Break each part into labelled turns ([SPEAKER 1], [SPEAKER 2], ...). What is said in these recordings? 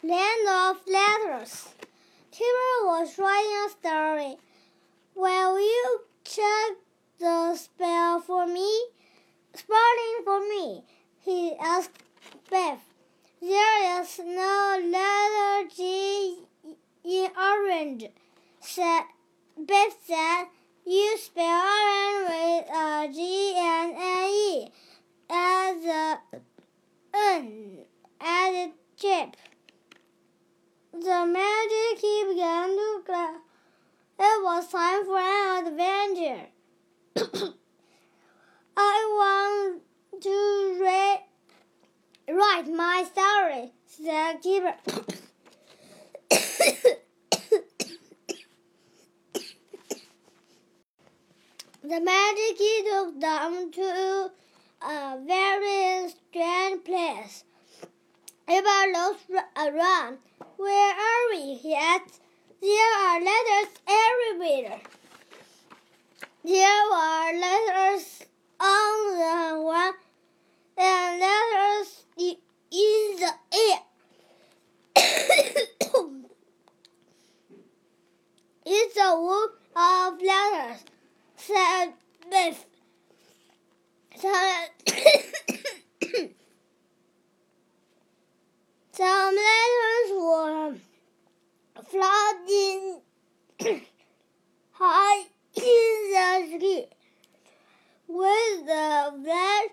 [SPEAKER 1] Land of Letters. Kipper was writing a story. Will you check the spell for me? Spelling for me, he asked Biff. There is no letter G in orange, said Biff said. You spell orange with a G and an E. Add the N, added Chip. The magic key began to glow. It was time for an adventure. I want to read, write my story, said Kipper. the magic key took them to Eva looked around. Where are we? he asked. There are letters everywhere. There are letters on the ground and letters in the air. it's a book of letters, said Biff. Some, some letters were floating high in the sky. With the flash,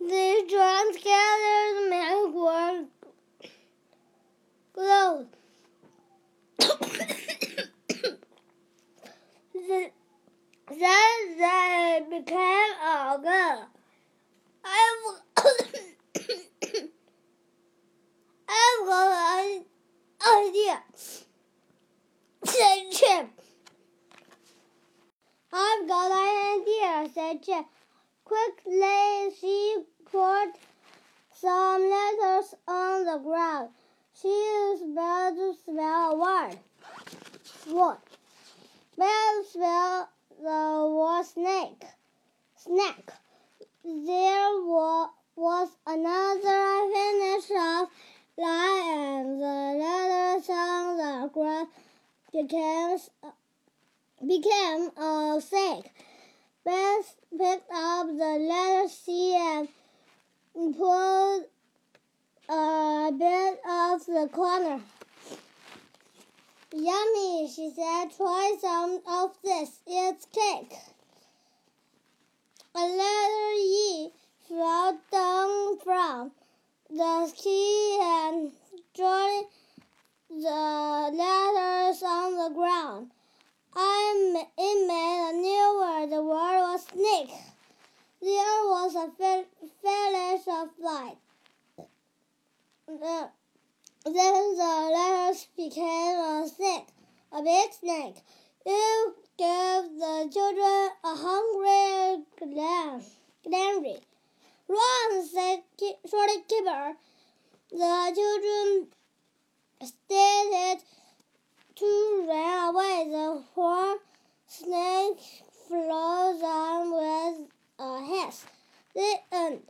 [SPEAKER 1] the drums gathered men were glowed. Then they became a girl. I've, I've got an idea, said Chip. I've got an idea, said Chip. Quickly, she put some letters on the ground. She used spell to spell a word. What? Bell spell the word snake. Snack. There wa- was another finish of and the letters on the ground became became a snake. Biff picked up the letter C and pulled a bit off the corner. Yummy, she said. Try some of this. It's cake. A letter E fell down from the key and joined the letters on the ground. I it made a new word. The word was snake. There was a flash of light. The, then the lettuce became a snake, a big snake. You gave the children a hungry glance. glance. Run, said Shorty Kipper. The children started to run away. The horn snake flew them with a hiss. The end.